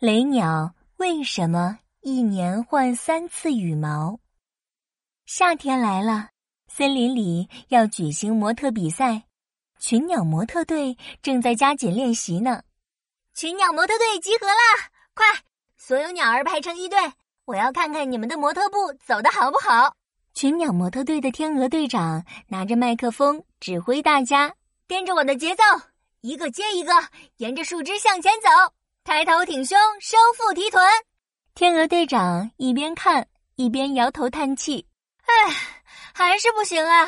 雷鸟为什么一年换三次羽毛？夏天来了，森林里要举行模特比赛，群鸟模特队正在加紧练习呢。群鸟模特队集合啦！快，所有鸟儿排成一队，我要看看你们的模特步走的好不好。群鸟模特队的天鹅队长拿着麦克风指挥大家，跟着我的节奏，一个接一个，沿着树枝向前走。抬头挺胸，收腹提臀。天鹅队长一边看一边摇头叹气：“唉，还是不行啊！”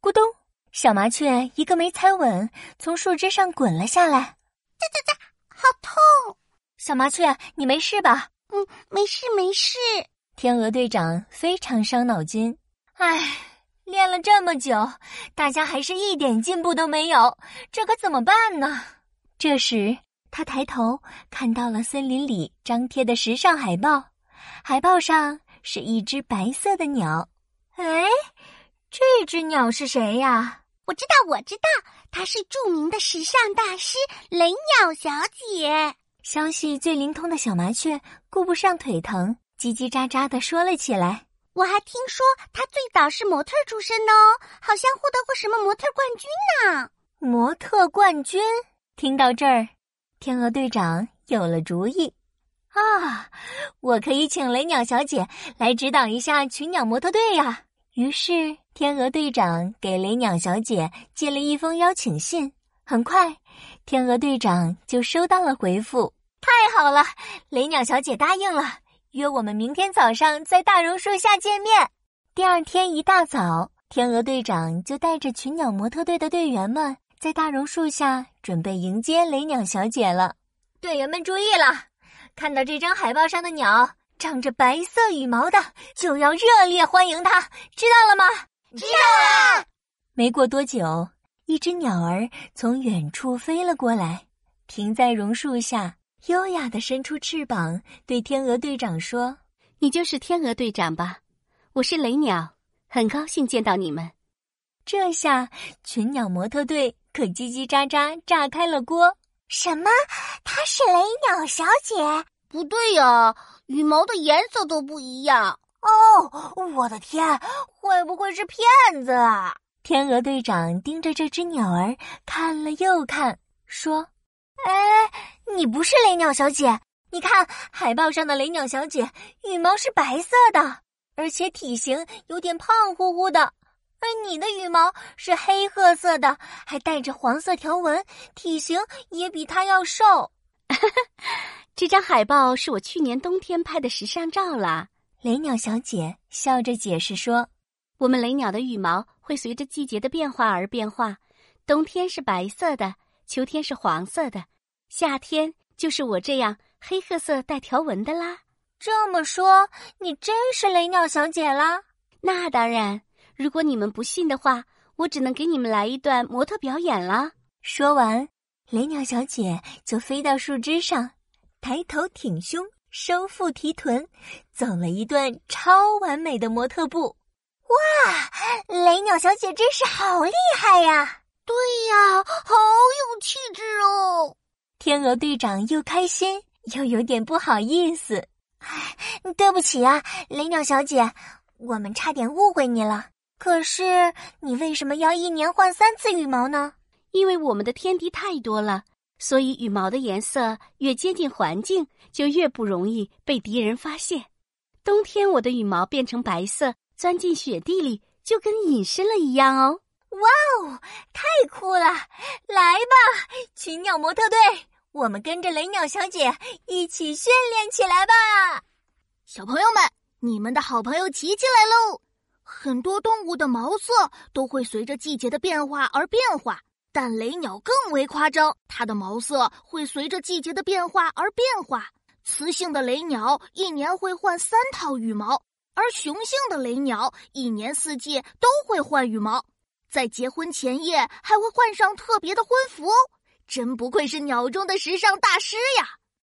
咕咚，小麻雀一个没踩稳，从树枝上滚了下来。这这这，好痛！小麻雀，你没事吧？嗯，没事没事。天鹅队长非常伤脑筋。唉，练了这么久，大家还是一点进步都没有，这可怎么办呢？这时。他抬头看到了森林里张贴的时尚海报，海报上是一只白色的鸟。哎，这只鸟是谁呀？我知道，我知道，她是著名的时尚大师雷鸟小姐。消息最灵通的小麻雀顾不上腿疼，叽叽喳喳的说了起来。我还听说她最早是模特出身的哦，好像获得过什么模特冠军呢。模特冠军？听到这儿。天鹅队长有了主意，啊，我可以请雷鸟小姐来指导一下群鸟模特队呀。于是，天鹅队长给雷鸟小姐寄了一封邀请信。很快，天鹅队长就收到了回复。太好了，雷鸟小姐答应了，约我们明天早上在大榕树下见面。第二天一大早，天鹅队长就带着群鸟模特队的队员们。在大榕树下准备迎接雷鸟小姐了，队员们注意了！看到这张海报上的鸟长着白色羽毛的，就要热烈欢迎它，知道了吗？知道了。没过多久，一只鸟儿从远处飞了过来，停在榕树下，优雅的伸出翅膀，对天鹅队长说：“你就是天鹅队长吧？我是雷鸟，很高兴见到你们。”这下群鸟模特队。可叽叽喳喳炸开了锅！什么？她是雷鸟小姐？不对呀，羽毛的颜色都不一样。哦，我的天，会不会是骗子啊？天鹅队长盯着这只鸟儿看了又看，说：“哎，你不是雷鸟小姐？你看海报上的雷鸟小姐，羽毛是白色的，而且体型有点胖乎乎的。”而你的羽毛是黑褐色的，还带着黄色条纹，体型也比它要瘦。这张海报是我去年冬天拍的时尚照啦。雷鸟小姐笑着解释说：“我们雷鸟的羽毛会随着季节的变化而变化，冬天是白色的，秋天是黄色的，夏天就是我这样黑褐色带条纹的啦。”这么说，你真是雷鸟小姐啦？那当然。如果你们不信的话，我只能给你们来一段模特表演了。说完，雷鸟小姐就飞到树枝上，抬头挺胸，收腹提臀，走了一段超完美的模特步。哇，雷鸟小姐真是好厉害呀！对呀，好有气质哦。天鹅队长又开心又有点不好意思。唉，对不起啊，雷鸟小姐，我们差点误会你了。可是，你为什么要一年换三次羽毛呢？因为我们的天敌太多了，所以羽毛的颜色越接近环境，就越不容易被敌人发现。冬天，我的羽毛变成白色，钻进雪地里，就跟隐身了一样哦。哇哦，太酷了！来吧，群鸟模特队，我们跟着雷鸟小姐一起训练起来吧。小朋友们，你们的好朋友琪琪来喽！很多动物的毛色都会随着季节的变化而变化，但雷鸟更为夸张，它的毛色会随着季节的变化而变化。雌性的雷鸟一年会换三套羽毛，而雄性的雷鸟一年四季都会换羽毛，在结婚前夜还会换上特别的婚服！真不愧是鸟中的时尚大师呀！